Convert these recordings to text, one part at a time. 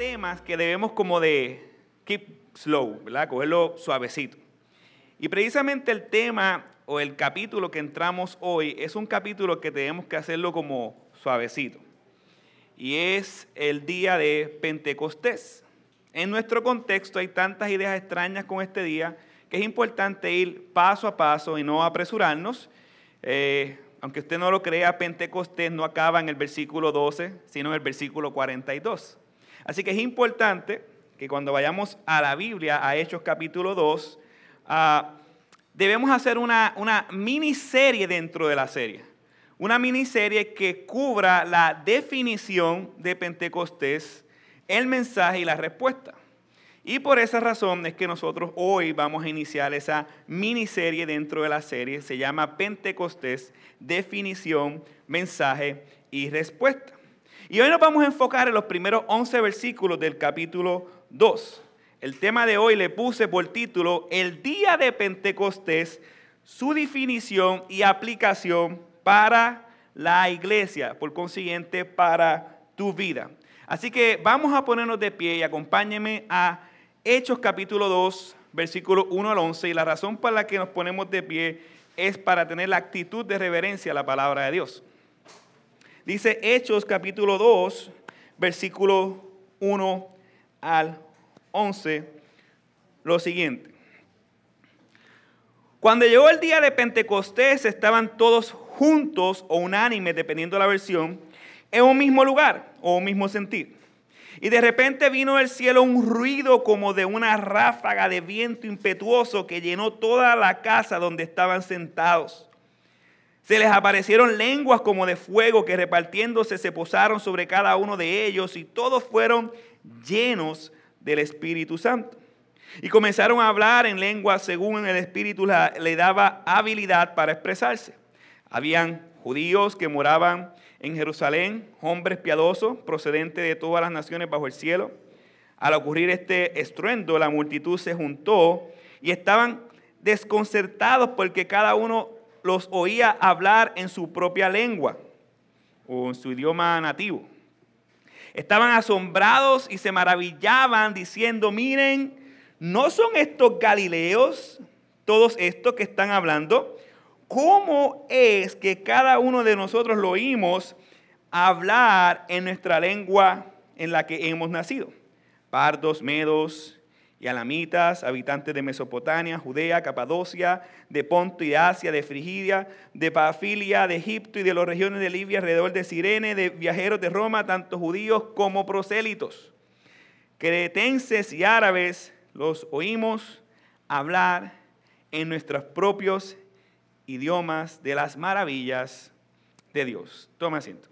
temas que debemos como de keep slow, ¿verdad? Cogerlo suavecito. Y precisamente el tema o el capítulo que entramos hoy es un capítulo que tenemos que hacerlo como suavecito. Y es el día de Pentecostés. En nuestro contexto hay tantas ideas extrañas con este día que es importante ir paso a paso y no apresurarnos. Eh, aunque usted no lo crea, Pentecostés no acaba en el versículo 12, sino en el versículo 42. Así que es importante que cuando vayamos a la Biblia, a Hechos capítulo 2, ah, debemos hacer una, una miniserie dentro de la serie. Una miniserie que cubra la definición de Pentecostés, el mensaje y la respuesta. Y por esa razón es que nosotros hoy vamos a iniciar esa miniserie dentro de la serie. Se llama Pentecostés, definición, mensaje y respuesta. Y hoy nos vamos a enfocar en los primeros 11 versículos del capítulo 2. El tema de hoy le puse por título El día de Pentecostés, su definición y aplicación para la iglesia, por consiguiente para tu vida. Así que vamos a ponernos de pie y acompáñenme a Hechos capítulo 2, versículo 1 al 11, y la razón por la que nos ponemos de pie es para tener la actitud de reverencia a la palabra de Dios. Dice Hechos capítulo 2, versículo 1 al 11, lo siguiente. Cuando llegó el día de Pentecostés, estaban todos juntos o unánimes, dependiendo de la versión, en un mismo lugar o un mismo sentir. Y de repente vino del cielo un ruido como de una ráfaga de viento impetuoso que llenó toda la casa donde estaban sentados. Se les aparecieron lenguas como de fuego que repartiéndose se posaron sobre cada uno de ellos y todos fueron llenos del Espíritu Santo. Y comenzaron a hablar en lenguas según el Espíritu le daba habilidad para expresarse. Habían judíos que moraban en Jerusalén, hombres piadosos procedentes de todas las naciones bajo el cielo. Al ocurrir este estruendo, la multitud se juntó y estaban desconcertados porque cada uno los oía hablar en su propia lengua o en su idioma nativo. Estaban asombrados y se maravillaban diciendo, miren, ¿no son estos galileos todos estos que están hablando? ¿Cómo es que cada uno de nosotros lo oímos hablar en nuestra lengua en la que hemos nacido? Pardos, medos y alamitas, habitantes de Mesopotamia, Judea, Capadocia, de Ponto y Asia, de Frigidia, de Pafilia, de Egipto y de las regiones de Libia alrededor de Sirene, de viajeros de Roma, tanto judíos como prosélitos. Cretenses y árabes los oímos hablar en nuestros propios idiomas de las maravillas de Dios. Toma asiento.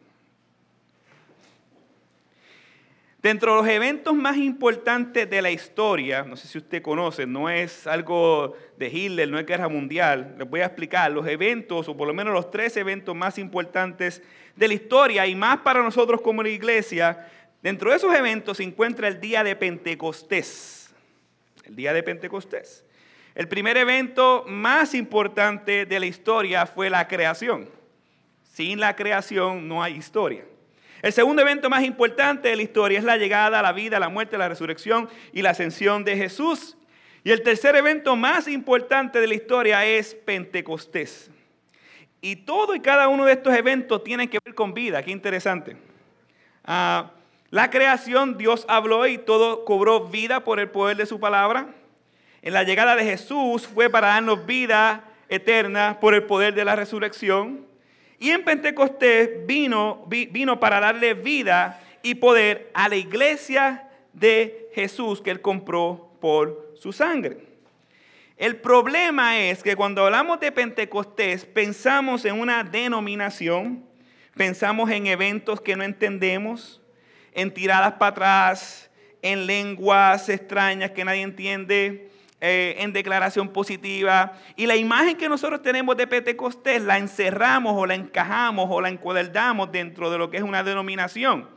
Dentro de los eventos más importantes de la historia, no sé si usted conoce, no es algo de Hitler, no es guerra mundial, les voy a explicar los eventos, o por lo menos los tres eventos más importantes de la historia y más para nosotros como la iglesia. Dentro de esos eventos se encuentra el día de Pentecostés. El día de Pentecostés. El primer evento más importante de la historia fue la creación. Sin la creación no hay historia. El segundo evento más importante de la historia es la llegada, la vida, la muerte, la resurrección y la ascensión de Jesús. Y el tercer evento más importante de la historia es Pentecostés. Y todo y cada uno de estos eventos tienen que ver con vida. Qué interesante. Ah, la creación, Dios habló y todo cobró vida por el poder de su palabra en la llegada de Jesús fue para darnos vida eterna por el poder de la resurrección. Y en Pentecostés vino, vino para darle vida y poder a la iglesia de Jesús que él compró por su sangre. El problema es que cuando hablamos de Pentecostés pensamos en una denominación, pensamos en eventos que no entendemos, en tiradas para atrás, en lenguas extrañas que nadie entiende, eh, en declaración positiva. Y la imagen que nosotros tenemos de Pentecostés la encerramos o la encajamos o la encuadernamos dentro de lo que es una denominación.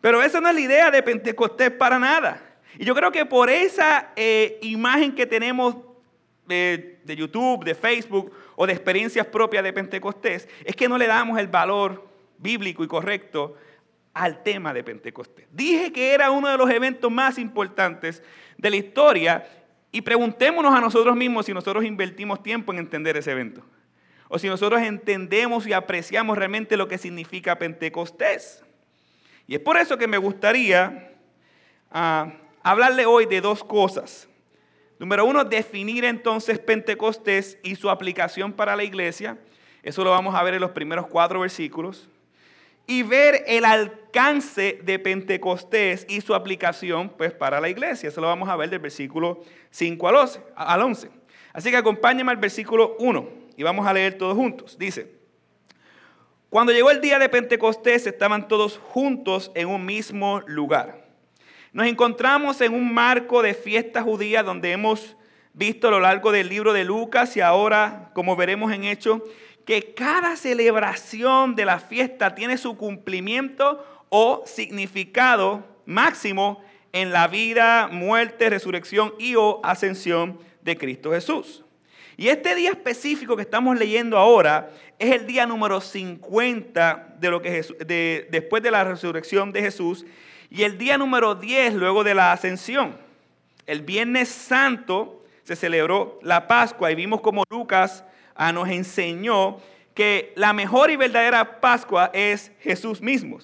Pero esa no es la idea de Pentecostés para nada. Y yo creo que por esa eh, imagen que tenemos de, de YouTube, de Facebook o de experiencias propias de Pentecostés, es que no le damos el valor bíblico y correcto al tema de Pentecostés. Dije que era uno de los eventos más importantes de la historia y preguntémonos a nosotros mismos si nosotros invertimos tiempo en entender ese evento. O si nosotros entendemos y apreciamos realmente lo que significa Pentecostés. Y es por eso que me gustaría ah, hablarle hoy de dos cosas. Número uno, definir entonces Pentecostés y su aplicación para la iglesia. Eso lo vamos a ver en los primeros cuatro versículos. Y ver el alcance de Pentecostés y su aplicación pues, para la iglesia. Eso lo vamos a ver del versículo 5 al 11. Así que acompáñenme al versículo 1 y vamos a leer todos juntos. Dice, cuando llegó el día de Pentecostés estaban todos juntos en un mismo lugar. Nos encontramos en un marco de fiesta judía donde hemos visto a lo largo del libro de Lucas y ahora, como veremos en Hechos, que cada celebración de la fiesta tiene su cumplimiento o significado máximo en la vida, muerte, resurrección y o ascensión de Cristo Jesús. Y este día específico que estamos leyendo ahora es el día número 50 de lo que de, después de la resurrección de Jesús y el día número 10 luego de la ascensión. El Viernes Santo se celebró la Pascua y vimos como Lucas ah, nos enseñó que la mejor y verdadera Pascua es Jesús mismo,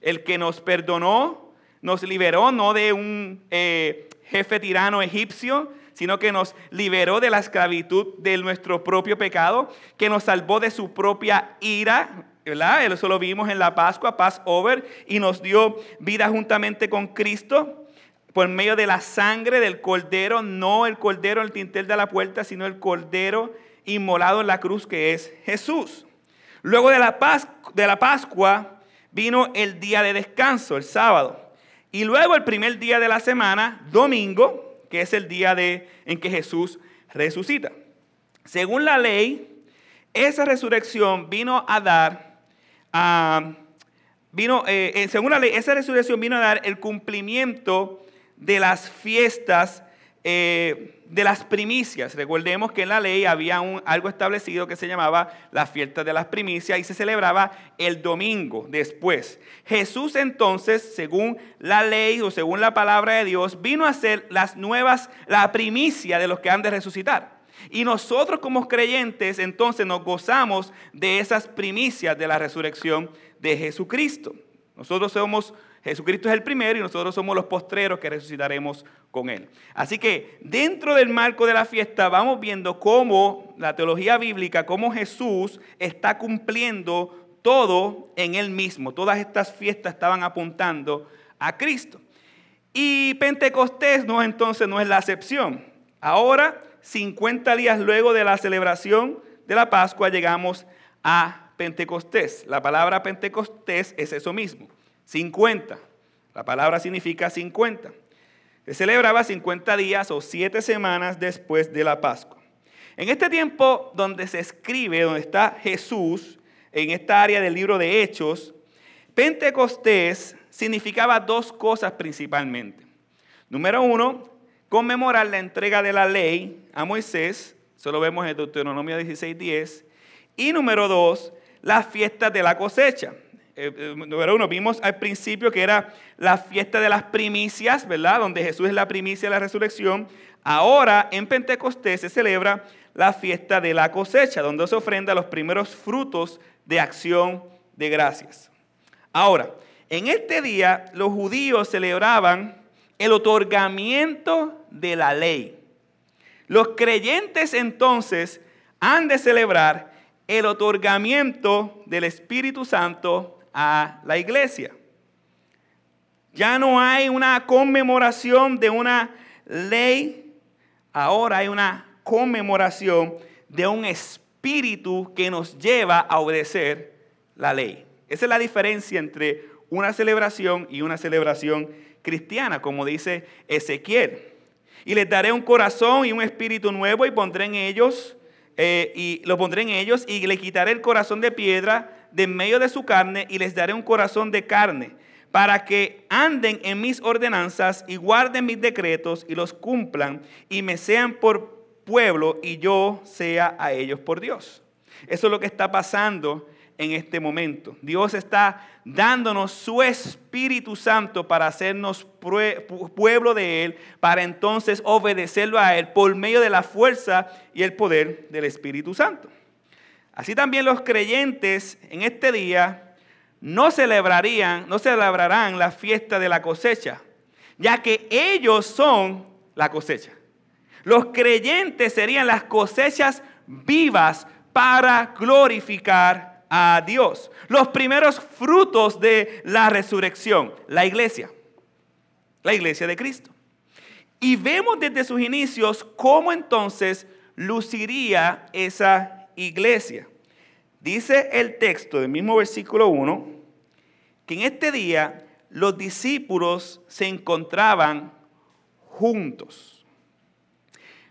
el que nos perdonó, nos liberó no de un eh, jefe tirano egipcio, sino que nos liberó de la esclavitud de nuestro propio pecado, que nos salvó de su propia ira, ¿verdad? Eso lo vimos en la Pascua, Passover, y nos dio vida juntamente con Cristo por medio de la sangre del cordero, no el cordero el tintel de la puerta, sino el cordero inmolado en la cruz que es Jesús. Luego de la, de la Pascua vino el día de descanso, el sábado. Y luego el primer día de la semana, domingo, que es el día de, en que Jesús resucita. Según la ley, esa resurrección vino a dar vino, eh, eh, según la ley, esa resurrección vino a dar el cumplimiento de las fiestas eh, de las primicias. Recordemos que en la ley había algo establecido que se llamaba la fiesta de las primicias y se celebraba el domingo después. Jesús entonces, según la ley o según la palabra de Dios, vino a ser las nuevas, la primicia de los que han de resucitar. Y nosotros como creyentes entonces nos gozamos de esas primicias de la resurrección de Jesucristo. Nosotros somos, Jesucristo es el primero y nosotros somos los postreros que resucitaremos con Él. Así que dentro del marco de la fiesta vamos viendo cómo la teología bíblica, cómo Jesús está cumpliendo todo en Él mismo. Todas estas fiestas estaban apuntando a Cristo. Y Pentecostés no entonces no es la excepción. Ahora 50 días luego de la celebración de la Pascua llegamos a Pentecostés. La palabra Pentecostés es eso mismo, 50. La palabra significa 50. Se celebraba 50 días o 7 semanas después de la Pascua. En este tiempo donde se escribe, donde está Jesús, en esta área del libro de Hechos, Pentecostés significaba dos cosas principalmente. Número uno, conmemorar la entrega de la ley a Moisés, eso lo vemos en Deuteronomio 16:10, y número dos, la fiesta de la cosecha. Eh, eh, número uno, vimos al principio que era la fiesta de las primicias, ¿verdad? Donde Jesús es la primicia de la resurrección. Ahora en Pentecostés se celebra la fiesta de la cosecha, donde se ofrenda los primeros frutos de acción de gracias. Ahora, en este día los judíos celebraban el otorgamiento de la ley. Los creyentes entonces han de celebrar el otorgamiento del Espíritu Santo a la iglesia. Ya no hay una conmemoración de una ley, ahora hay una conmemoración de un espíritu que nos lleva a obedecer la ley. Esa es la diferencia entre una celebración y una celebración cristiana, como dice Ezequiel. Y les daré un corazón y un espíritu nuevo y pondré en ellos, eh, y lo pondré en ellos y le quitaré el corazón de piedra de medio de su carne y les daré un corazón de carne para que anden en mis ordenanzas y guarden mis decretos y los cumplan y me sean por pueblo y yo sea a ellos por Dios. Eso es lo que está pasando en este momento. Dios está dándonos su Espíritu Santo para hacernos pueblo de Él, para entonces obedecerlo a Él por medio de la fuerza y el poder del Espíritu Santo. Así también los creyentes en este día no celebrarían, no celebrarán la fiesta de la cosecha, ya que ellos son la cosecha. Los creyentes serían las cosechas vivas para glorificar a Dios. Los primeros frutos de la resurrección, la iglesia, la iglesia de Cristo. Y vemos desde sus inicios cómo entonces luciría esa iglesia. Dice el texto del mismo versículo 1 que en este día los discípulos se encontraban juntos.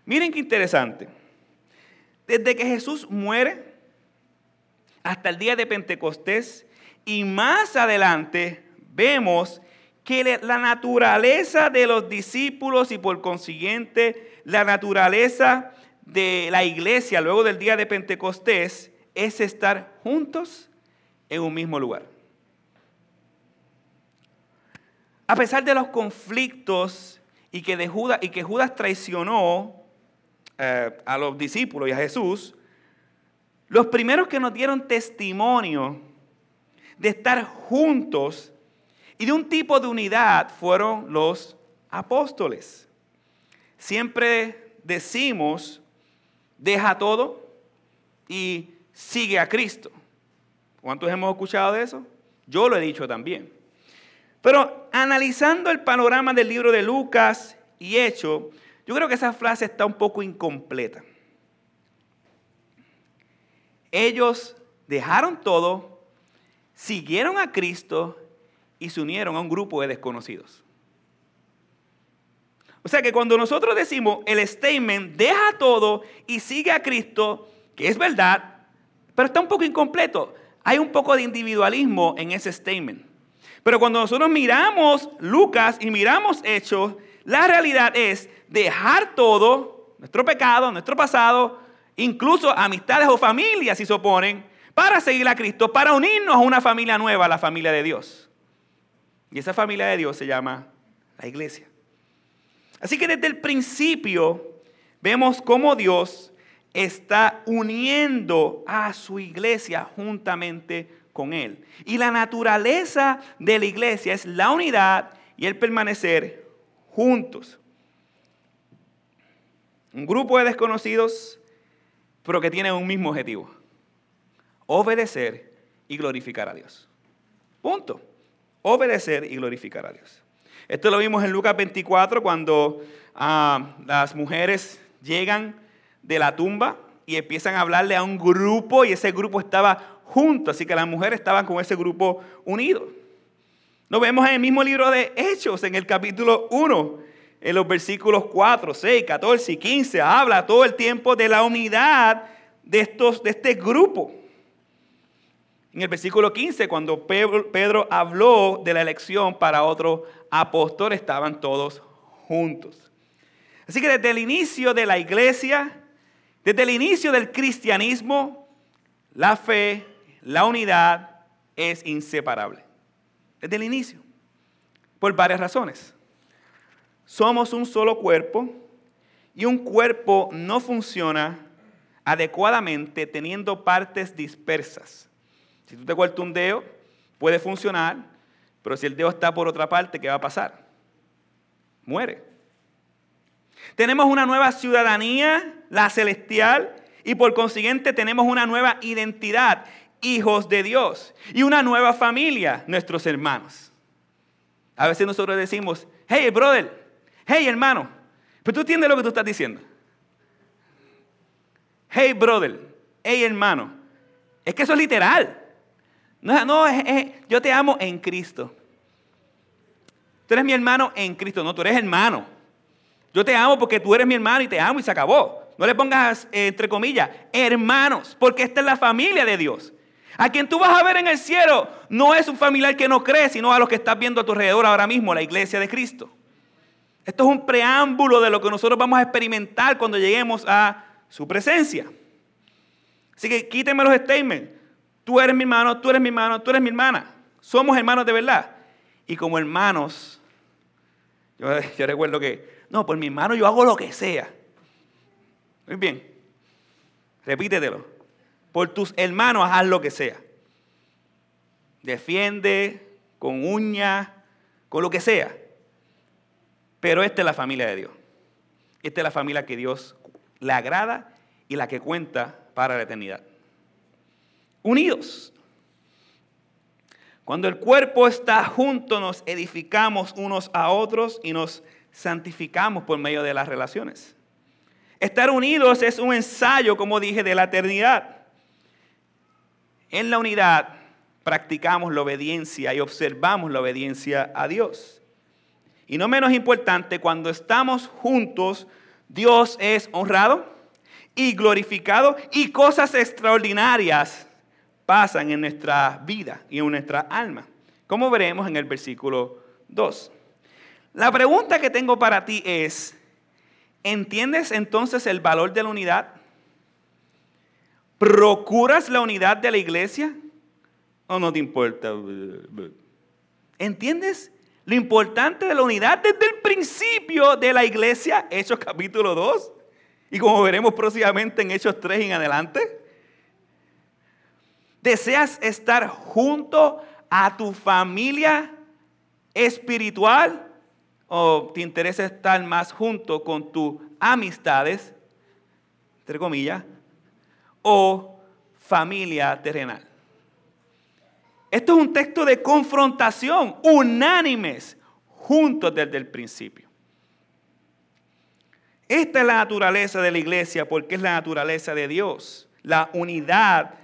Miren qué interesante. Desde que Jesús muere hasta el día de Pentecostés y más adelante vemos que la naturaleza de los discípulos y por consiguiente la naturaleza de la iglesia luego del día de Pentecostés es estar juntos en un mismo lugar. A pesar de los conflictos y que, de Judas, y que Judas traicionó eh, a los discípulos y a Jesús, los primeros que nos dieron testimonio de estar juntos y de un tipo de unidad fueron los apóstoles. Siempre decimos, deja todo y sigue a Cristo. ¿Cuántos hemos escuchado de eso? Yo lo he dicho también. Pero analizando el panorama del libro de Lucas y Hechos, yo creo que esa frase está un poco incompleta. Ellos dejaron todo, siguieron a Cristo y se unieron a un grupo de desconocidos. O sea que cuando nosotros decimos el statement, deja todo y sigue a Cristo, que es verdad, pero está un poco incompleto. Hay un poco de individualismo en ese statement. Pero cuando nosotros miramos Lucas y miramos Hechos, la realidad es dejar todo, nuestro pecado, nuestro pasado, incluso amistades o familias si se oponen, para seguir a Cristo, para unirnos a una familia nueva, la familia de Dios. Y esa familia de Dios se llama la iglesia. Así que desde el principio vemos cómo Dios está uniendo a su iglesia juntamente con Él. Y la naturaleza de la iglesia es la unidad y el permanecer juntos. Un grupo de desconocidos, pero que tienen un mismo objetivo. Obedecer y glorificar a Dios. Punto. Obedecer y glorificar a Dios. Esto lo vimos en Lucas 24 cuando ah, las mujeres llegan de la tumba y empiezan a hablarle a un grupo y ese grupo estaba junto, así que las mujeres estaban con ese grupo unido. Lo vemos en el mismo libro de Hechos, en el capítulo 1, en los versículos 4, 6, 14 y 15, habla todo el tiempo de la unidad de, estos, de este grupo. En el versículo 15, cuando Pedro, habló de la elección para otro apóstol, estaban todos juntos. Así que desde el inicio de la iglesia, desde el inicio del cristianismo, la fe, la unidad es inseparable desde el inicio, por varias razones. Somos un solo cuerpo y un cuerpo no funciona adecuadamente teniendo partes dispersas. Si tú te cortas un dedo, puede funcionar, pero si el dedo está por otra parte, ¿qué va a pasar? Muere. Tenemos una nueva ciudadanía, la celestial, y por consiguiente tenemos una nueva identidad hijos de Dios y una nueva familia, nuestros hermanos. A veces nosotros decimos, hey brother, hey hermano, pero tú entiendes lo que tú estás diciendo. Hey brother, hey hermano, es que eso es literal. No, no yo te amo en Cristo. Tú eres mi hermano en Cristo, no, tú eres hermano. Yo te amo porque tú eres mi hermano y te amo y se acabó. No le pongas, eh, entre comillas, hermanos, porque esta es la familia de Dios. A quien tú vas a ver en el cielo no es un familiar que no cree, sino a los que estás viendo a tu alrededor ahora mismo, la iglesia de Cristo. Esto es un preámbulo de lo que nosotros vamos a experimentar cuando lleguemos a su presencia. Así que quítenme los statements. Tú eres mi hermano, tú eres mi hermano, tú eres mi hermana. Somos hermanos de verdad. Y como hermanos, yo, recuerdo que, no, por mi hermano yo hago lo que sea. Muy bien, repítetelo. Por tus hermanos haz lo que sea. Defiende con uñas, con lo que sea. Pero esta es la familia de Dios. Esta es la familia que Dios le agrada y la que cuenta para la eternidad. Unidos. Cuando el cuerpo está junto, nos edificamos unos a otros y nos santificamos por medio de las relaciones. Estar unidos es un ensayo, como dije, de la eternidad. En la unidad practicamos la obediencia y observamos la obediencia a Dios. Y no menos importante, cuando estamos juntos, Dios es honrado y glorificado y cosas extraordinarias pasan en nuestra vida y en nuestra alma, como veremos en el versículo 2. La pregunta que tengo para ti es, ¿entiendes entonces el valor de la unidad? ¿Procuras la unidad de la iglesia? ¿O no te importa? ¿Entiendes lo importante de la unidad desde el principio de la iglesia? Hechos capítulo 2. Y como veremos próximamente en Hechos 3 en adelante. ¿Deseas estar junto a tu familia espiritual? ¿O te interesa estar más junto con tus amistades, entre comillas, o familia terrenal? Esto es un texto de confrontación, unánimes, juntos desde el principio. Esta es la naturaleza de la iglesia porque es la naturaleza de Dios, la unidad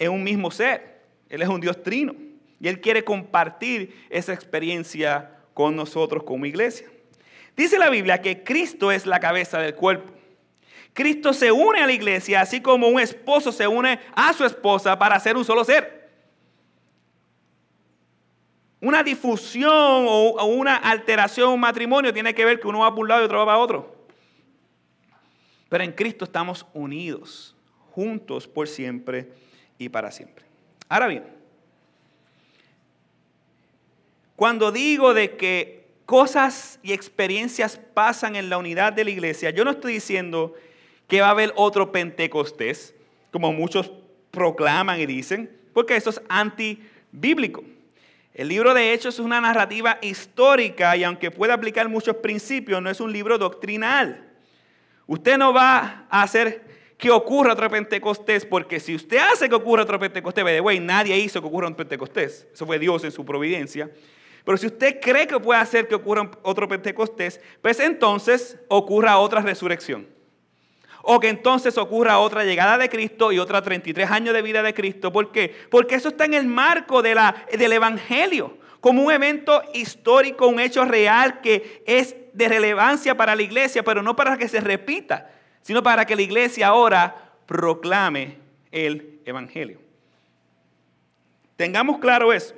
es un mismo ser. Él es un Dios trino. Y Él quiere compartir esa experiencia con nosotros como iglesia. Dice la Biblia que Cristo es la cabeza del cuerpo. Cristo se une a la iglesia así como un esposo se une a su esposa para ser un solo ser. Una difusión o una alteración un matrimonio tiene que ver que uno va para un lado y otro va para otro. Pero en Cristo estamos unidos, juntos por siempre y para siempre. Ahora bien, cuando digo de que cosas y experiencias pasan en la unidad de la iglesia, yo no estoy diciendo que va a haber otro Pentecostés, como muchos proclaman y dicen, porque eso es antibíblico. El libro de Hechos es una narrativa histórica y aunque pueda aplicar muchos principios, no es un libro doctrinal. Usted no va a hacer que ocurra otro Pentecostés, porque si usted hace que ocurra otro Pentecostés, de way, nadie hizo que ocurra un Pentecostés, eso fue Dios en su providencia. Pero si usted cree que puede hacer que ocurra otro Pentecostés, pues entonces ocurra otra resurrección. O que entonces ocurra otra llegada de Cristo y otra 33 años de vida de Cristo. ¿Por qué? Porque eso está en el marco de la, del Evangelio, como un evento histórico, un hecho real que es de relevancia para la iglesia, pero no para que se repita sino para que la iglesia ahora proclame el Evangelio. Tengamos claro eso.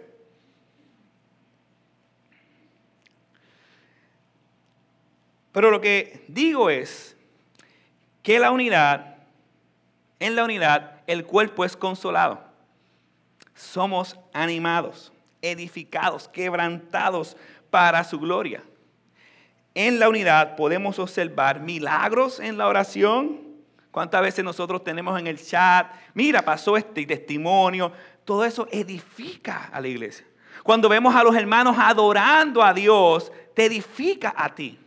Pero lo que digo es que la unidad, en la unidad, el cuerpo es consolado. Somos animados, edificados, quebrantados para su gloria en la unidad podemos observar milagros en la oración. ¿Cuántas veces nosotros tenemos en el chat, mira, pasó este testimonio? Todo eso edifica a la iglesia. Cuando vemos a los hermanos adorando a Dios, te edifica a ti.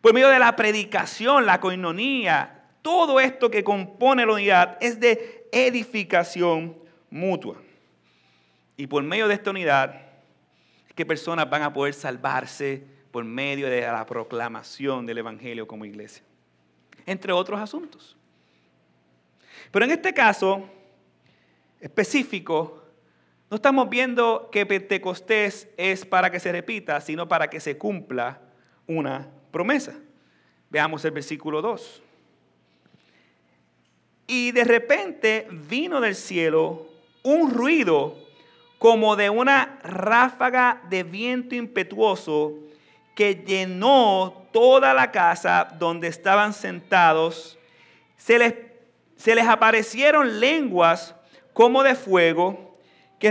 Por medio de la predicación, la coinonía, todo esto que compone la unidad es de edificación mutua. Y por medio de esta unidad, que personas van a poder salvarse, por medio de la proclamación del Evangelio como iglesia, entre otros asuntos. Pero en este caso específico, no estamos viendo que Pentecostés es para que se repita, sino para que se cumpla una promesa. Veamos el versículo 2. Y de repente vino del cielo un ruido como de una ráfaga de viento impetuoso que llenó toda la casa donde estaban sentados. Se les, se les aparecieron lenguas como de fuego, que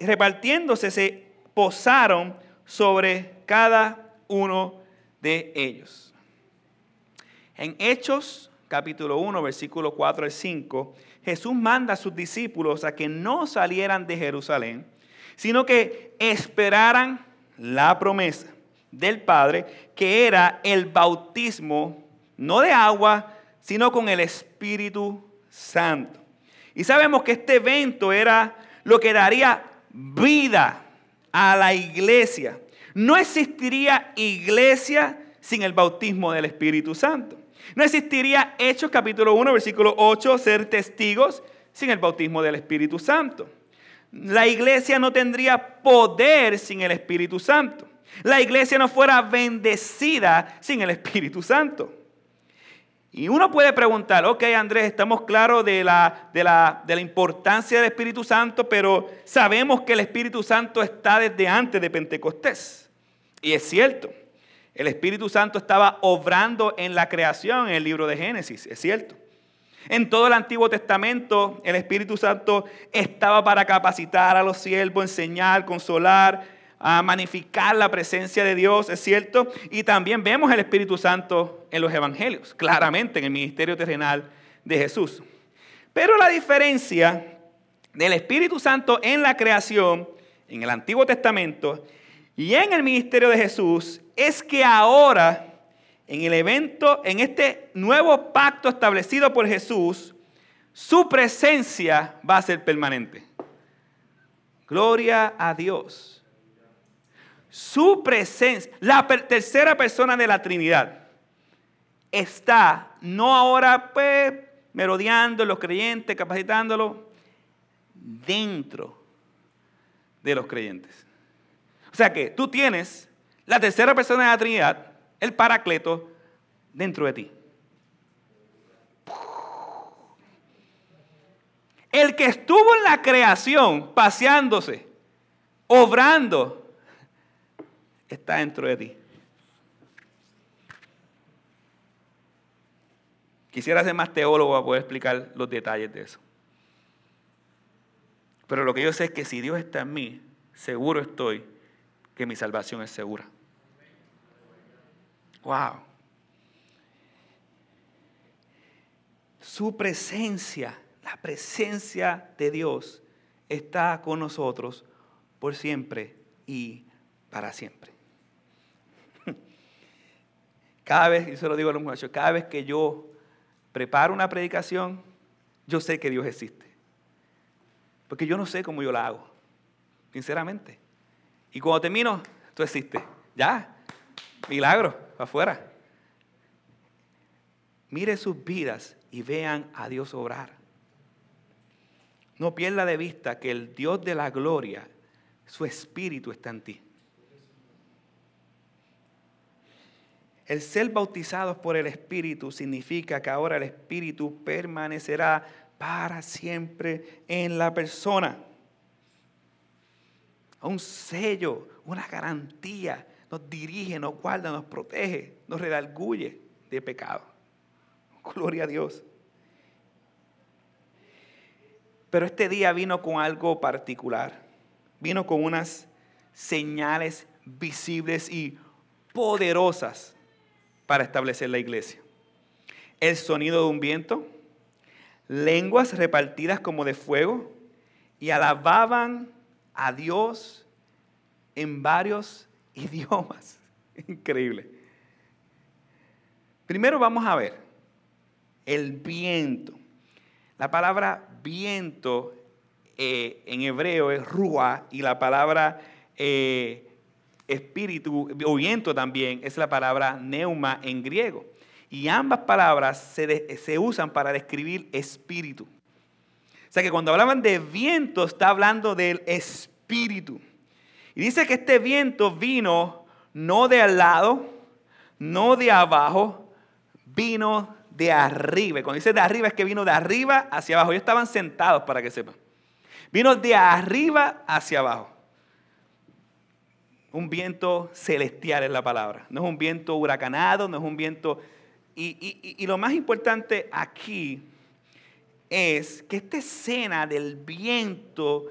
repartiéndose se posaron sobre cada uno de ellos. En Hechos capítulo 1, versículo 4 al 5, Jesús manda a sus discípulos a que no salieran de Jerusalén, sino que esperaran la promesa del Padre, que era el bautismo, no de agua, sino con el Espíritu Santo. Y sabemos que este evento era lo que daría vida a la iglesia. No existiría iglesia sin el bautismo del Espíritu Santo. No existiría Hechos capítulo 1, versículo 8, ser testigos sin el bautismo del Espíritu Santo. La iglesia no tendría poder sin el Espíritu Santo. La iglesia no fuera bendecida sin el Espíritu Santo. Y uno puede preguntar, ok Andrés, estamos claros de la, de, la, de la, importancia del Espíritu Santo, pero sabemos que el Espíritu Santo está desde antes de Pentecostés. Y es cierto, el Espíritu Santo estaba obrando en la creación en el libro de Génesis, es cierto. En todo el Antiguo Testamento el Espíritu Santo estaba para capacitar a los siervos, enseñar, consolar, a magnificar la presencia de Dios, es cierto. Y también vemos el Espíritu Santo en los Evangelios, claramente en el ministerio terrenal de Jesús. Pero la diferencia del Espíritu Santo en la creación, en el Antiguo Testamento y en el ministerio de Jesús, es que ahora, en el evento, en este nuevo pacto establecido por Jesús, su presencia va a ser permanente. Gloria a Dios su presencia, la tercera persona de la Trinidad, está no ahora pues merodeando los creyentes, capacitándolo, dentro de los creyentes. O sea que tú tienes la tercera persona de la Trinidad, el Paracleto, dentro de ti. El que estuvo en la creación, paseándose, obrando, está dentro de ti. Quisiera ser más teólogo para poder explicar los detalles de eso. Pero lo que yo sé es que si Dios está en mí, seguro estoy que mi salvación es segura. Wow. Su presencia, la presencia de Dios está con nosotros por siempre y para siempre. Cada vez, y se lo digo a los muchachos, cada vez que yo preparo una predicación, yo sé que Dios existe. Porque yo no sé cómo yo la hago, sinceramente. Y cuando termino, tú existes. Ya, milagro, afuera. Mire sus vidas y vean a Dios obrar. No pierda de vista que el Dios de la gloria, su espíritu está en ti. El ser bautizados por el Espíritu significa que ahora el Espíritu permanecerá para siempre en la persona. Un sello, una garantía, nos dirige, nos guarda, nos protege, nos redarguye de pecado. Gloria a Dios. Pero este día vino con algo particular. Vino con unas señales visibles y poderosas para establecer la iglesia. El sonido de un viento, lenguas repartidas como de fuego, y alababan a Dios en varios idiomas. Increíble. Primero vamos a ver el viento. La palabra viento eh, en hebreo es rúa y la palabra eh, espíritu o viento también es la palabra neuma en griego. Y ambas palabras se, usan para describir espíritu. O sea que cuando hablaban de viento está hablando del espíritu. Y dice que este viento vino no de al lado, no de abajo, vino de arriba. Y cuando dice de arriba es que vino de arriba hacia abajo. Ellos estaban sentados para que sepan. Vino de arriba hacia abajo un viento celestial es la palabra. No es un viento huracanado, no es un viento... Y, lo más importante aquí es que esta escena del viento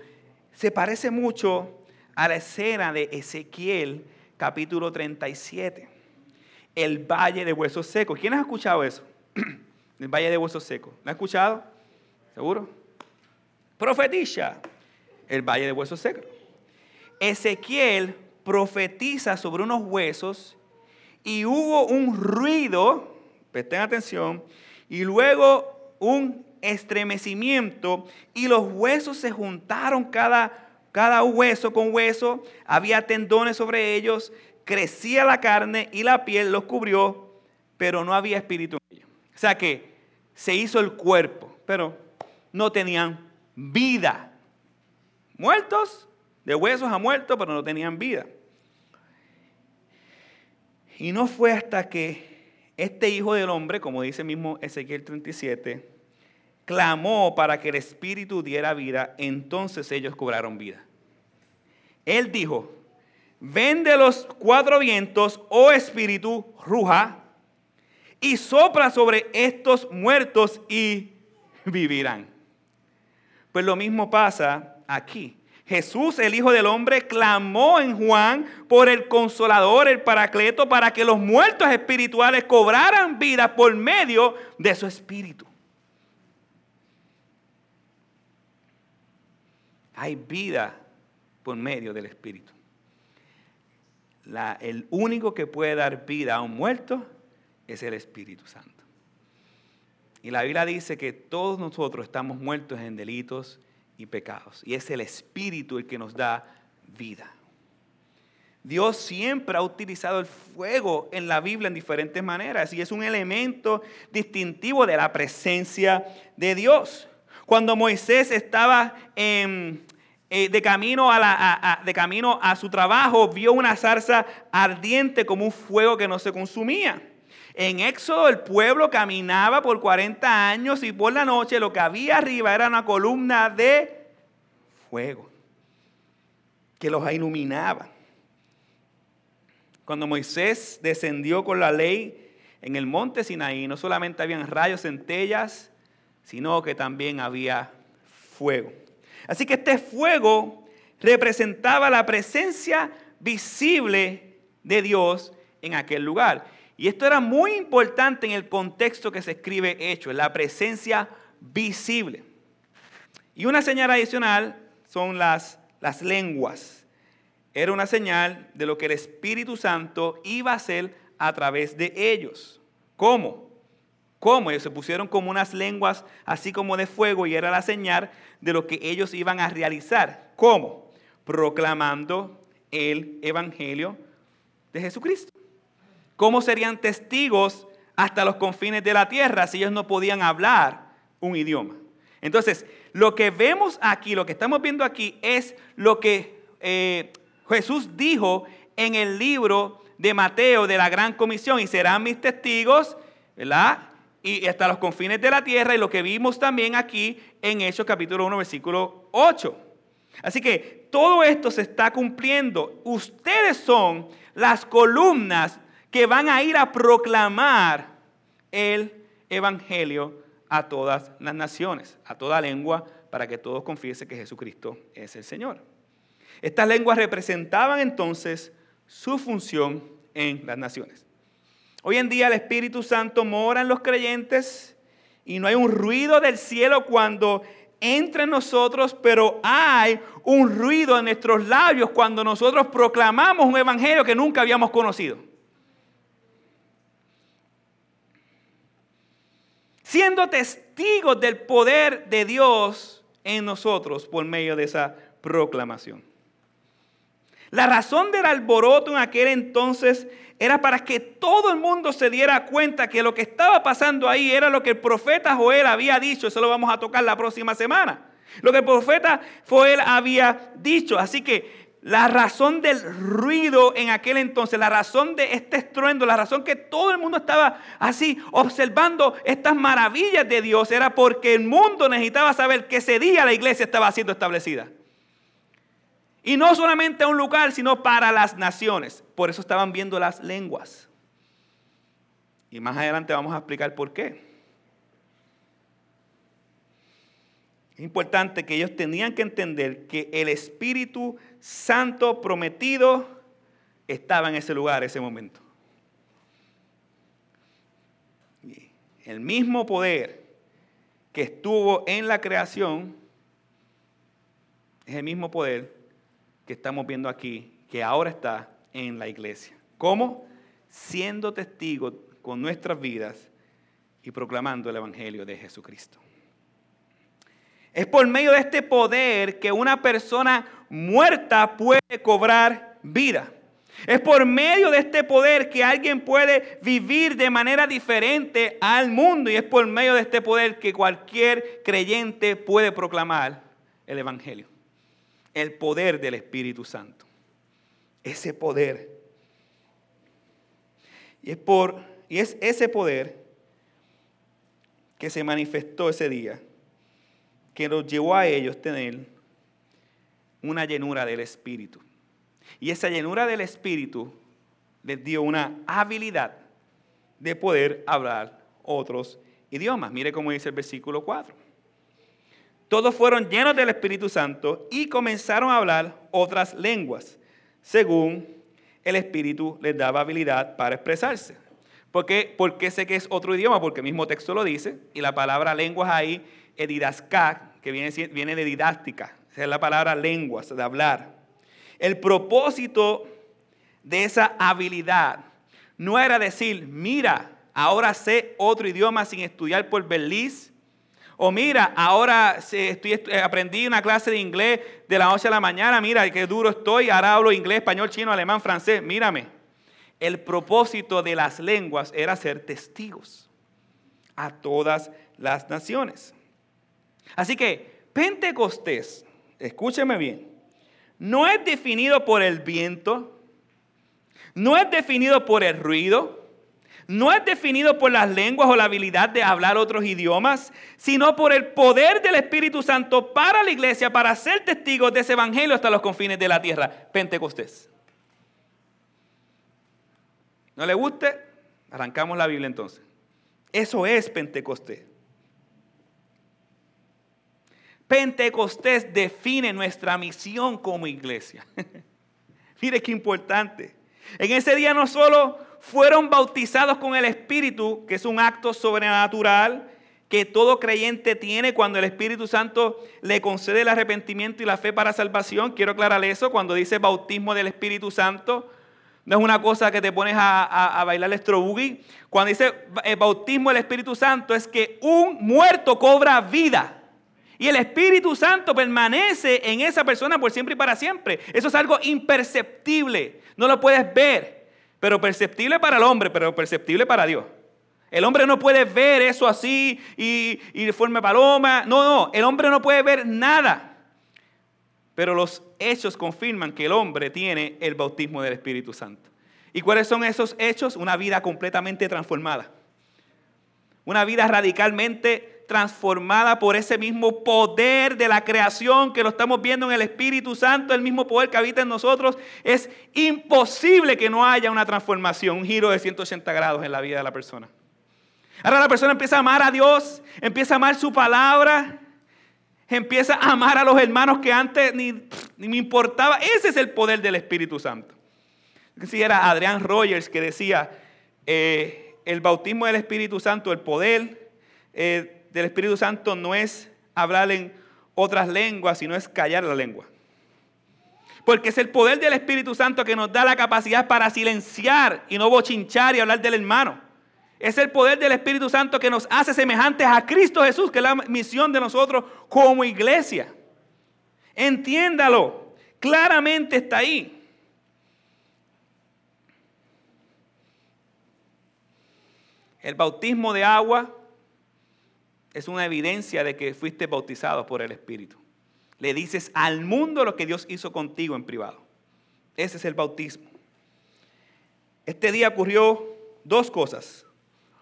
se parece mucho a la escena de Ezequiel capítulo 37, el valle de huesos secos. ¿Quién ha escuchado eso? El valle de huesos secos. ¿Lo ha escuchado? ¿Seguro? Profetiza el valle de huesos secos. Ezequiel profetiza sobre unos huesos y hubo un ruido, presten atención, y luego un estremecimiento y los huesos se juntaron cada, cada hueso con hueso, había tendones sobre ellos, crecía la carne y la piel los cubrió, pero no había espíritu en ellos. O sea que se hizo el cuerpo, pero no tenían vida. Muertos, de huesos a muertos, pero no tenían vida. Y no fue hasta que este Hijo del Hombre, como dice mismo Ezequiel 37, clamó para que el Espíritu diera vida, entonces ellos cobraron vida. Él dijo, ven de los cuatro vientos, oh Espíritu, ruja, y sopla sobre estos muertos y vivirán. Pues lo mismo pasa aquí. Jesús, el Hijo del Hombre, clamó en Juan por el consolador, el paracleto, para que los muertos espirituales cobraran vida por medio de su espíritu. Hay vida por medio del espíritu. el único que puede dar vida a un muerto es el Espíritu Santo. Y la Biblia dice que todos nosotros estamos muertos en delitos y pecados. Y es el Espíritu el que nos da vida. Dios siempre ha utilizado el fuego en la Biblia en diferentes maneras y es un elemento distintivo de la presencia de Dios. Cuando Moisés estaba eh, de, camino a de camino a su trabajo, vio una zarza ardiente como un fuego que no se consumía. En Éxodo el pueblo caminaba por 40 años y por la noche lo que había arriba era una columna de fuego que los iluminaba. Cuando Moisés descendió con la ley en el monte Sinaí, no solamente habían rayos, centellas, sino que también había fuego. Así que este fuego representaba la presencia visible de Dios en aquel lugar. Y esto era muy importante en el contexto que se escribe hecho, la presencia visible. Y una señal adicional son las, las lenguas. Era una señal de lo que el Espíritu Santo iba a hacer a través de ellos. ¿Cómo? ¿Cómo? Ellos se pusieron como unas lenguas así como de fuego y era la señal de lo que ellos iban a realizar. ¿Cómo? Proclamando el Evangelio de Jesucristo. ¿Cómo serían testigos hasta los confines de la tierra si ellos no podían hablar un idioma? Entonces, lo que vemos aquí, lo que estamos viendo aquí es lo que eh, Jesús dijo en el libro de Mateo de la Gran Comisión y serán mis testigos, ¿verdad? Y hasta los confines de la tierra y lo que vimos también aquí en Hechos capítulo 1 versículo 8. Así que todo esto se está cumpliendo. Ustedes son las columnas que van a ir a proclamar el Evangelio a todas las naciones, a toda lengua, para que todos confiesen que Jesucristo es el Señor. Estas lenguas representaban entonces su función en las naciones. Hoy en día el Espíritu Santo mora en los creyentes y no hay un ruido del cielo cuando entra en nosotros, pero hay un ruido en nuestros labios cuando nosotros proclamamos un evangelio que nunca habíamos conocido. Siendo testigos del poder de Dios en nosotros por medio de esa proclamación. La razón del alboroto en aquel entonces era para que todo el mundo se diera cuenta que lo que estaba pasando ahí era lo que el profeta Joel había dicho. Eso lo vamos a tocar la próxima semana. Lo que el profeta Joel había dicho. Así que la razón del ruido en aquel entonces, la razón de este estruendo, la razón que todo el mundo estaba así observando estas maravillas de Dios era porque el mundo necesitaba saber que ese día la iglesia estaba siendo establecida. Y no solamente a un lugar, sino para las naciones. Por eso estaban viendo las lenguas. Y más adelante vamos a explicar por qué. Es importante que ellos tenían que entender que el Espíritu Santo prometido estaba en ese lugar, ese momento. El mismo poder que estuvo en la creación es el mismo poder que estamos viendo aquí, que ahora está en la iglesia. ¿Cómo? Siendo testigos con nuestras vidas y proclamando el Evangelio de Jesucristo. Es por medio de este poder que una persona muerta puede cobrar vida. Es por medio de este poder que alguien puede vivir de manera diferente al mundo y es por medio de este poder que cualquier creyente puede proclamar el Evangelio. El poder del Espíritu Santo. Ese poder. Y es, por, y es ese poder que se manifestó ese día que los llevó a ellos tener una llenura del Espíritu. Y esa llenura del Espíritu les dio una habilidad de poder hablar otros idiomas. Mire cómo dice el versículo 4. Todos fueron llenos del Espíritu Santo y comenzaron a hablar otras lenguas, según el Espíritu les daba habilidad para expresarse. ¿Por qué? Porque sé que es otro idioma, porque el mismo texto lo dice, y la palabra lenguas ahí, edidaská, que viene, viene de didáctica, es la palabra lenguas, de hablar. El propósito de esa habilidad no era decir, mira, ahora sé otro idioma sin estudiar por Beliz. O mira, ahora estoy, aprendí una clase de inglés de la noche a la mañana, mira qué duro estoy, ahora hablo inglés, español, chino, alemán, francés, mírame. El propósito de las lenguas era ser testigos a todas las naciones. Así que Pentecostés, escúcheme bien, no es definido por el viento, no es definido por el ruido, no es definido por las lenguas o la habilidad de hablar otros idiomas, sino por el poder del Espíritu Santo para la iglesia, para ser testigos de ese evangelio hasta los confines de la tierra. Pentecostés. ¿No le guste? Arrancamos la Biblia entonces. Eso es Pentecostés. Pentecostés define nuestra misión como iglesia. Mire qué importante. En ese día no solo fueron bautizados con el Espíritu, que es un acto sobrenatural que todo creyente tiene cuando el Espíritu Santo le concede el arrepentimiento y la fe para salvación. Quiero aclarar eso cuando dice bautismo del Espíritu Santo. No es una cosa que te pones a, bailar el boogie. Cuando dice eh, bautismo del Espíritu Santo es que un muerto cobra vida. Y el Espíritu Santo permanece en esa persona por siempre y para siempre. Eso es algo imperceptible. No lo puedes ver, pero perceptible para el hombre, pero perceptible para Dios. El hombre no puede ver eso así y, y de forma paloma. No, no, el hombre no puede ver nada. Pero los hechos confirman que el hombre tiene el bautismo del Espíritu Santo. ¿Y cuáles son esos hechos? Una vida completamente transformada. Una vida radicalmente transformada por ese mismo poder de la creación que lo estamos viendo en el Espíritu Santo, el mismo poder que habita en nosotros, es imposible que no haya una transformación, un giro de 180 grados en la vida de la persona. Ahora la persona empieza a amar a Dios, empieza a amar su palabra, empieza a amar a los hermanos que antes ni, ni me importaba. Ese es el poder del Espíritu Santo. Si era Adrián Rogers que decía, eh, el bautismo del Espíritu Santo, el poder eh, del Espíritu Santo no es hablar en otras lenguas, sino es callar la lengua. Porque es el poder del Espíritu Santo que nos da la capacidad para silenciar y no bochinchar y hablar del hermano. Es el poder del Espíritu Santo que nos hace semejantes a Cristo Jesús, que es la misión de nosotros como iglesia. Entiéndalo, claramente está ahí. El bautismo de agua es una evidencia de que fuiste bautizado por el Espíritu. Le dices al mundo lo que Dios hizo contigo en privado. Ese es el bautismo. Este día ocurrió dos cosas.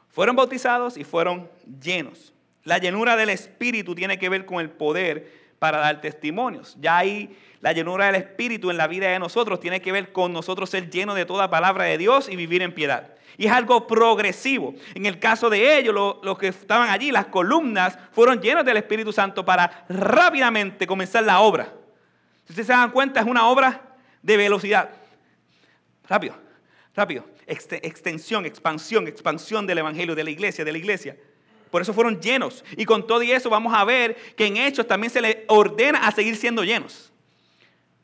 Fueron bautizados y fueron llenos. La llenura del Espíritu tiene que ver con el poder para dar testimonios. Ya ahí la llenura del Espíritu en la vida de nosotros tiene que ver con nosotros ser llenos de toda palabra de Dios y vivir en piedad. Y es algo progresivo. En el caso de ellos, los que estaban allí, las columnas, fueron llenos del Espíritu Santo para rápidamente comenzar la obra. Si ustedes se dan cuenta, es una obra de velocidad. Rápido, rápido. Extensión, expansión, expansión del Evangelio, de la iglesia, de la iglesia. Por eso fueron llenos. Y con todo y eso vamos a ver que en Hechos también se les ordena a seguir siendo llenos.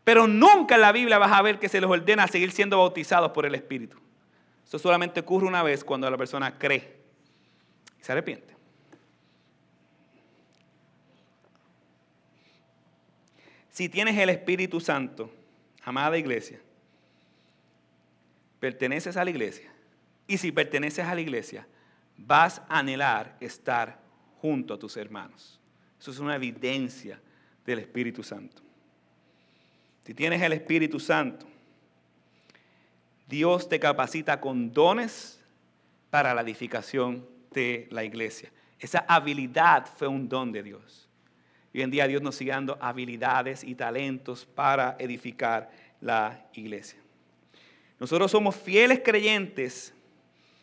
Pero nunca en la Biblia vas a ver que se les ordena a seguir siendo bautizados por el Espíritu. Eso solamente ocurre una vez cuando la persona cree y se arrepiente. Si tienes el Espíritu Santo, amada iglesia, perteneces a la iglesia. Y si perteneces a la iglesia, vas a anhelar estar junto a tus hermanos. Eso es una evidencia del Espíritu Santo. Si tienes el Espíritu Santo, Dios te capacita con dones para la edificación de la iglesia. Esa habilidad fue un don de Dios. Hoy en día Dios nos sigue dando habilidades y talentos para edificar la iglesia. Nosotros somos fieles creyentes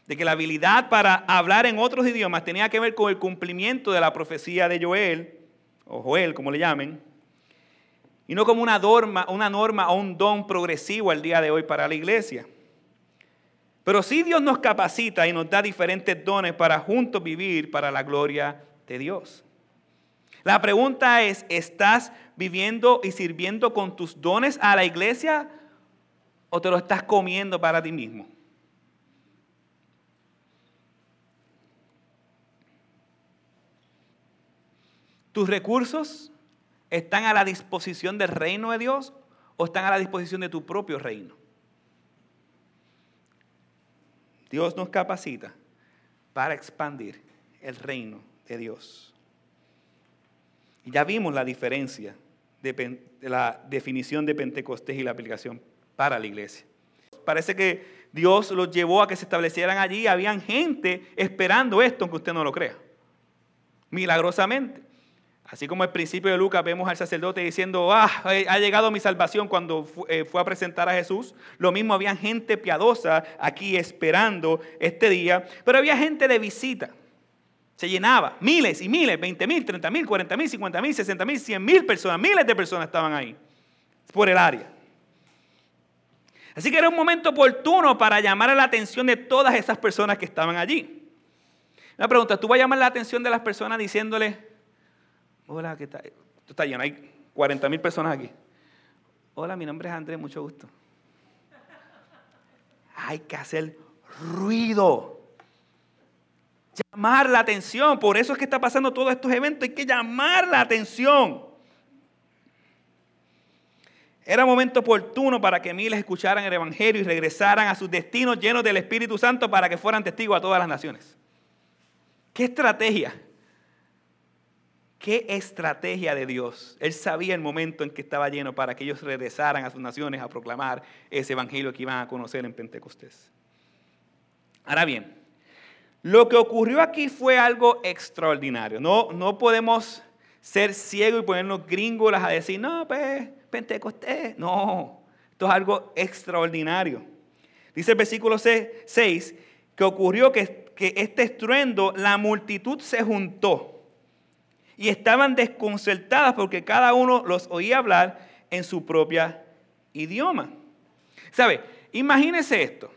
de que la habilidad para hablar en otros idiomas tenía que ver con el cumplimiento de la profecía de Joel, o Joel como le llamen, y no como una norma, una norma o un don progresivo al día de hoy para la iglesia. Pero sí Dios nos capacita y nos da diferentes dones para juntos vivir para la gloria de Dios. La pregunta es, ¿estás viviendo y sirviendo con tus dones a la iglesia o te lo estás comiendo para ti mismo? ¿Tus recursos están a la disposición del reino de Dios o están a la disposición de tu propio reino? Dios nos capacita para expandir el reino de Dios. Ya vimos la diferencia de, la definición de Pentecostés y la aplicación para la iglesia. Parece que Dios los llevó a que se establecieran allí. Habían gente esperando esto, aunque usted no lo crea. Milagrosamente. Así como al principio de Lucas vemos al sacerdote diciendo, ah, ha llegado mi salvación cuando eh, fue a presentar a Jesús. Lo mismo había gente piadosa aquí esperando este día, pero había gente de visita. Se llenaba, miles y miles, 20 mil, 30 mil, 40 mil, 50 mil, 60 mil, 100 mil personas, miles de personas estaban ahí, por el área. Así que era un momento oportuno para llamar la atención de todas esas personas que estaban allí. Una pregunta, ¿tú vas a llamar la atención de las personas diciéndole, Hola, ¿qué tal? Está lleno, hay 40 mil personas aquí. Hola, mi nombre es Andrés, mucho gusto. Hay que hacer ruido. Llamar la atención. Por eso es que está pasando todos estos eventos. Hay que llamar la atención. Era momento oportuno para que miles escucharan el Evangelio y regresaran a sus destinos llenos del Espíritu Santo para que fueran testigos a todas las naciones. ¿Qué estrategia? Qué estrategia de Dios. Él sabía el momento en que estaba lleno para que ellos regresaran a sus naciones a proclamar ese evangelio que iban a conocer en Pentecostés. Ahora bien, lo que ocurrió aquí fue algo extraordinario. No, no podemos ser ciegos y ponernos gringolas a decir, no, pues, Pentecostés. No, esto es algo extraordinario. Dice el versículo 6 que ocurrió que, que este estruendo, la multitud se juntó y estaban desconcertadas porque cada uno los oía hablar en su propia idioma. ¿Sabe? Imagínese esto.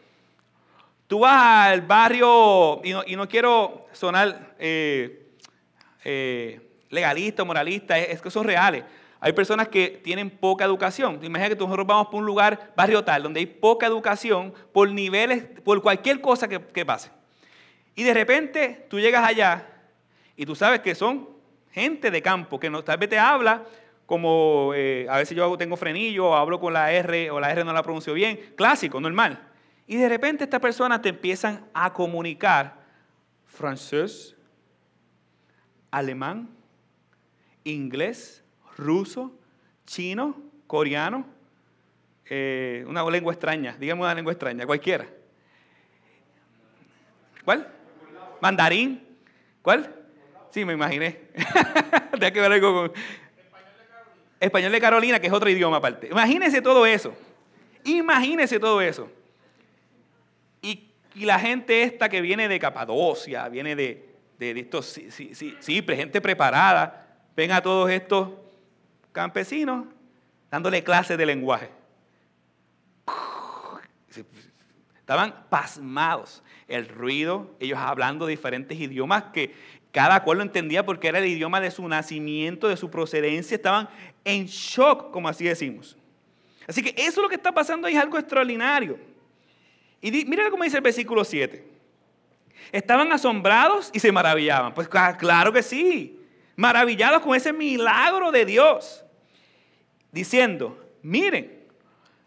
Tú vas al barrio, y no, quiero sonar eh, eh, legalista, moralista, es, que son reales. Hay personas que tienen poca educación. Imagina que nosotros vamos por un lugar, barrio tal, donde hay poca educación por niveles, por cualquier cosa que, que pase. Y de repente tú llegas allá y tú sabes que son gente de campo que no, tal vez te habla como eh, a veces yo tengo frenillo o hablo con la R o la R no la pronuncio bien, clásico, normal. Y de repente estas personas te empiezan a comunicar francés, alemán, inglés, ruso, chino, coreano, eh, una lengua extraña, digamos una lengua extraña, cualquiera. ¿Cuál? Mandarín. ¿Cuál? Sí, me imaginé. Tenía que ver algo con... español de Carolina, que es otro idioma aparte. Imagínense todo eso. Imagínense todo eso. Y, la gente esta que viene de Capadocia, viene de, de, estos, sí, sí, sí, gente preparada, ven a todos estos campesinos dándole clases de lenguaje. Estaban pasmados. El ruido, ellos hablando diferentes idiomas que cada cual lo entendía porque era el idioma de su nacimiento, de su procedencia. Estaban en shock, como así decimos. Así que eso es lo que está pasando ahí, es algo extraordinario. Y mira cómo dice el versículo 7. Estaban asombrados y se maravillaban. Pues claro que sí. Maravillados con ese milagro de Dios. Diciendo, miren,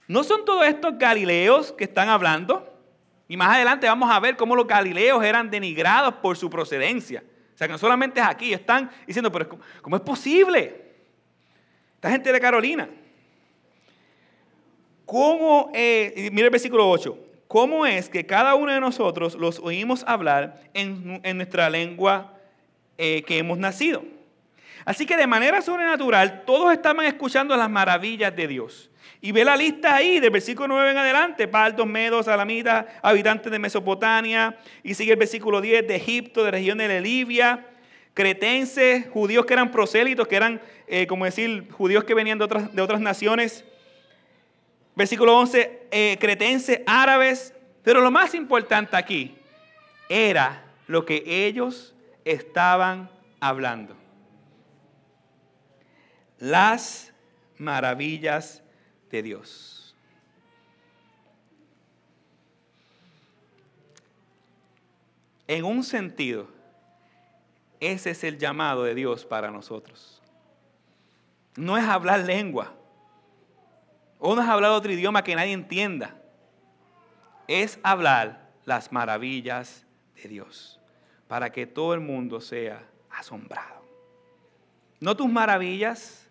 ¿no son todos estos galileos que están hablando? Y más adelante vamos a ver cómo los galileos eran denigrados por su procedencia. O sea, que no solamente es aquí, están diciendo, pero ¿cómo es posible? Esta gente de Carolina. ¿Cómo, eh, mira el versículo 8, cómo es que cada uno de nosotros los oímos hablar en, nuestra lengua eh, que hemos nacido? Así que de manera sobrenatural, todos estaban escuchando las maravillas de Dios. Y ve la lista ahí, del versículo 9 en adelante, partos, medos, alamitas, habitantes de Mesopotamia, y sigue el versículo 10, de Egipto, de región de Libia, cretenses, judíos que eran prosélitos, que eran, eh, como decir, judíos que venían de otras, de otras naciones. Versículo 11, eh, cretenses, árabes, pero lo más importante aquí era lo que ellos estaban hablando. Las maravillas de Dios. En un sentido, ese es el llamado de Dios para nosotros. No es hablar lengua, o no es hablar otro idioma que nadie entienda. Es hablar las maravillas de Dios, para que todo el mundo sea asombrado. No tus maravillas,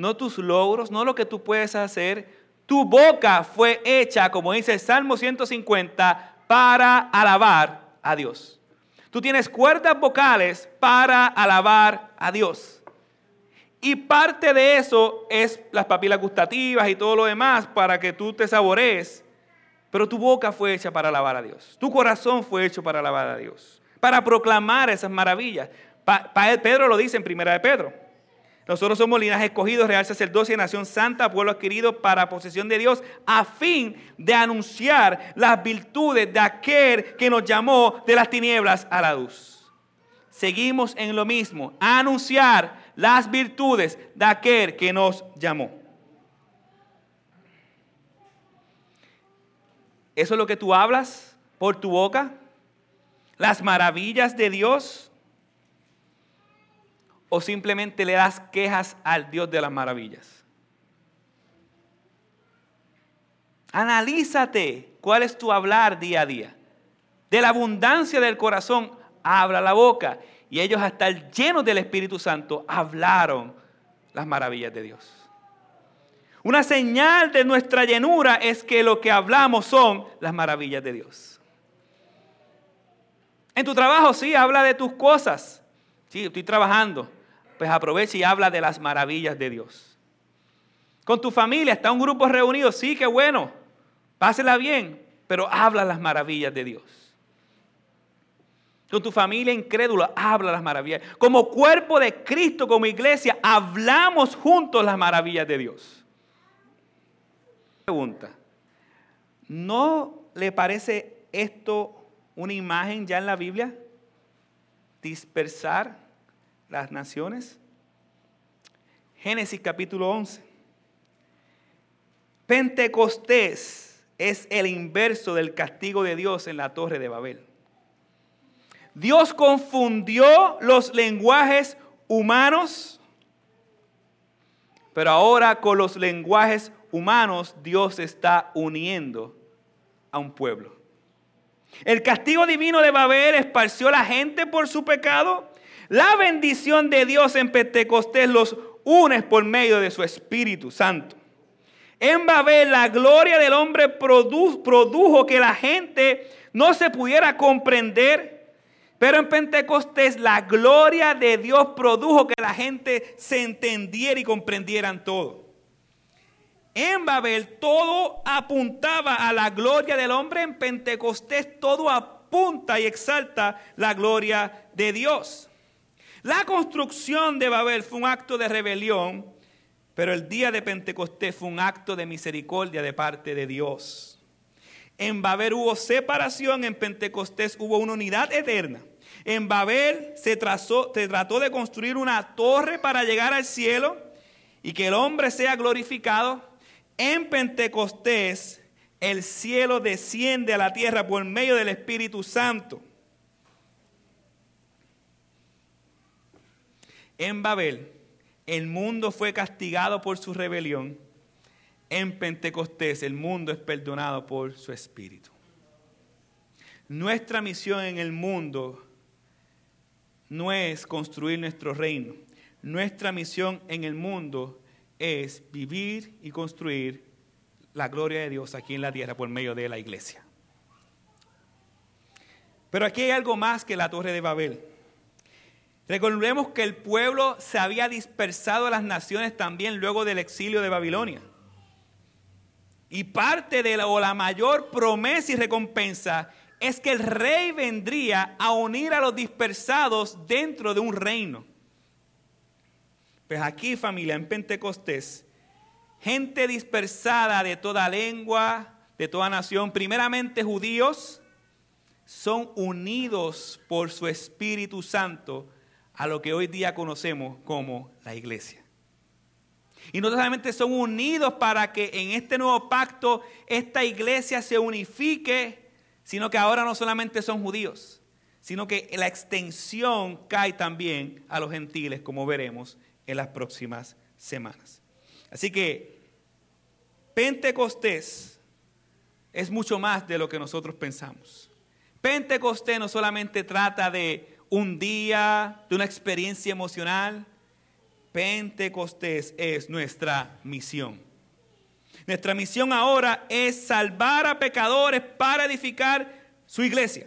no tus logros, no lo que tú puedes hacer. Tu boca fue hecha, como dice el Salmo 150, para alabar a Dios. Tú tienes cuerdas vocales para alabar a Dios. Y parte de eso es las papilas gustativas y todo lo demás para que tú te saborees. Pero tu boca fue hecha para alabar a Dios. Tu corazón fue hecho para alabar a Dios. Para proclamar esas maravillas. Pedro lo dice en Primera de Pedro. Nosotros somos linaje escogido, real sacerdocio, nación santa, pueblo adquirido para posesión de Dios, a fin de anunciar las virtudes de aquel que nos llamó de las tinieblas a la luz. Seguimos en lo mismo, anunciar las virtudes de aquel que nos llamó. ¿Eso es lo que tú hablas por tu boca? Las maravillas de Dios o simplemente le das quejas al Dios de las maravillas? Analízate cuál es tu hablar día a día. De la abundancia del corazón habla la boca. Y ellos hasta llenos del Espíritu Santo hablaron las maravillas de Dios. Una señal de nuestra llenura es que lo que hablamos son las maravillas de Dios. En tu trabajo sí, habla de tus cosas. Sí, estoy trabajando pues aprovecha y habla de las maravillas de Dios. Con tu familia, está un grupo reunido, sí, qué bueno, pásela bien, pero habla las maravillas de Dios. Con tu familia incrédula, habla las maravillas. Como cuerpo de Cristo, como iglesia, hablamos juntos las maravillas de Dios. Pregunta, ¿no le parece esto una imagen ya en la Biblia? Dispersar las naciones. Génesis capítulo 11. Pentecostés es el inverso del castigo de Dios en la torre de Babel. Dios confundió los lenguajes humanos, pero ahora con los lenguajes humanos Dios está uniendo a un pueblo. El castigo divino de Babel esparció a la gente por su pecado la bendición de Dios en Pentecostés los une por medio de su Espíritu Santo. En Babel la gloria del hombre produjo, que la gente no se pudiera comprender Pero en Pentecostés la gloria de Dios produjo que la gente se entendiera y comprendieran todo. En Babel todo apuntaba a la gloria del hombre, en Pentecostés todo apunta y exalta la gloria de Dios. La construcción de Babel fue un acto de rebelión, pero el día de Pentecostés fue un acto de misericordia de parte de Dios. En Babel hubo separación, en Pentecostés hubo una unidad eterna. En Babel se, trazó, se trató de construir una torre para llegar al cielo y que el hombre sea glorificado. En Pentecostés el cielo desciende a la tierra por medio del Espíritu Santo. En Babel el mundo fue castigado por su rebelión. En Pentecostés el mundo es perdonado por su Espíritu. Nuestra misión en el mundo no es construir nuestro reino. Nuestra misión en el mundo es vivir y construir la gloria de Dios aquí en la tierra por medio de la iglesia. Pero aquí hay algo más que la torre de Babel. Recordemos que el pueblo se había dispersado a las naciones también luego del exilio de Babilonia. Y parte de la, o la mayor promesa y recompensa es que el rey vendría a unir a los dispersados dentro de un reino. Pues aquí familia, en Pentecostés, gente dispersada de toda lengua, de toda nación, primeramente judíos, son unidos por su Espíritu Santo a lo que hoy día conocemos como la iglesia. Y no solamente son unidos para que en este nuevo pacto esta iglesia se unifique sino que ahora no solamente son judíos, sino que la extensión cae también a los gentiles, como veremos en las próximas semanas. Así que Pentecostés es mucho más de lo que nosotros pensamos. Pentecostés no solamente trata de un día, de una experiencia emocional. Pentecostés es nuestra misión. Nuestra misión ahora es salvar a pecadores para edificar su iglesia.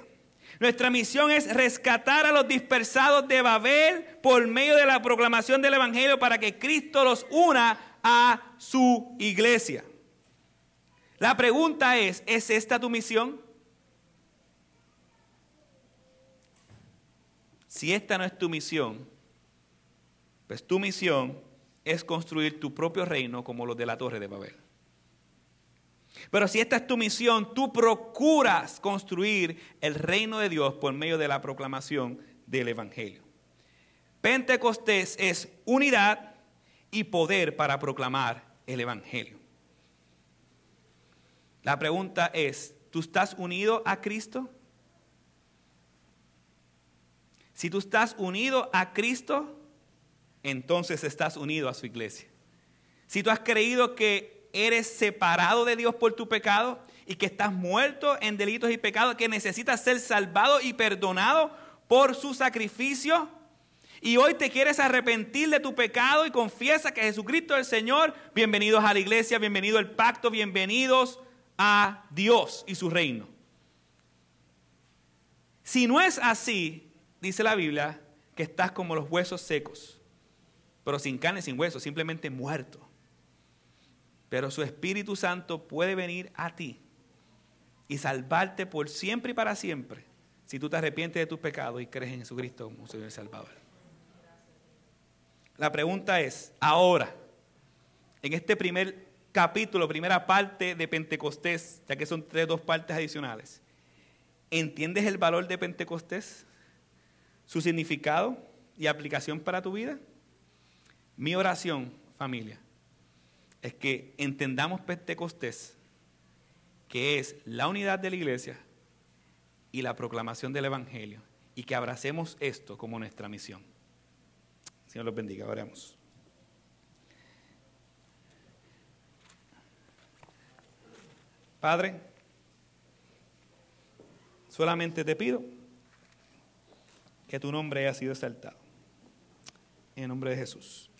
Nuestra misión es rescatar a los dispersados de Babel por medio de la proclamación del Evangelio para que Cristo los una a su iglesia. La pregunta es, ¿es esta tu misión? Si esta no es tu misión, pues tu misión es construir tu propio reino como los de la Torre de Babel. Pero si esta es tu misión, tú procuras construir el reino de Dios por medio de la proclamación del Evangelio. Pentecostés es unidad y poder para proclamar el Evangelio. La pregunta es, ¿tú estás unido a Cristo? Si tú estás unido a Cristo, entonces estás unido a su iglesia. Si tú has creído que eres separado de Dios por tu pecado y que estás muerto en delitos y pecados, que necesitas ser salvado y perdonado por su sacrificio. Y hoy te quieres arrepentir de tu pecado y confiesa que Jesucristo es el Señor. Bienvenidos a la iglesia, bienvenido al pacto, bienvenidos a Dios y su reino. Si no es así, dice la Biblia, que estás como los huesos secos, pero sin carne, sin huesos, simplemente muerto. Pero su Espíritu Santo puede venir a ti y salvarte por siempre y para siempre si tú te arrepientes de tus pecados y crees en Jesucristo como Señor Salvador. La pregunta es, ahora, en este primer capítulo, primera parte de Pentecostés, ya que son tres, dos partes adicionales, ¿entiendes el valor de Pentecostés? ¿Su significado y aplicación para tu vida? Mi oración, familia, es que entendamos Pentecostés, que es la unidad de la iglesia y la proclamación del Evangelio, y que abracemos esto como nuestra misión. Señor los bendiga, oremos. Padre, solamente te pido que tu nombre haya sido exaltado. En el nombre de Jesús.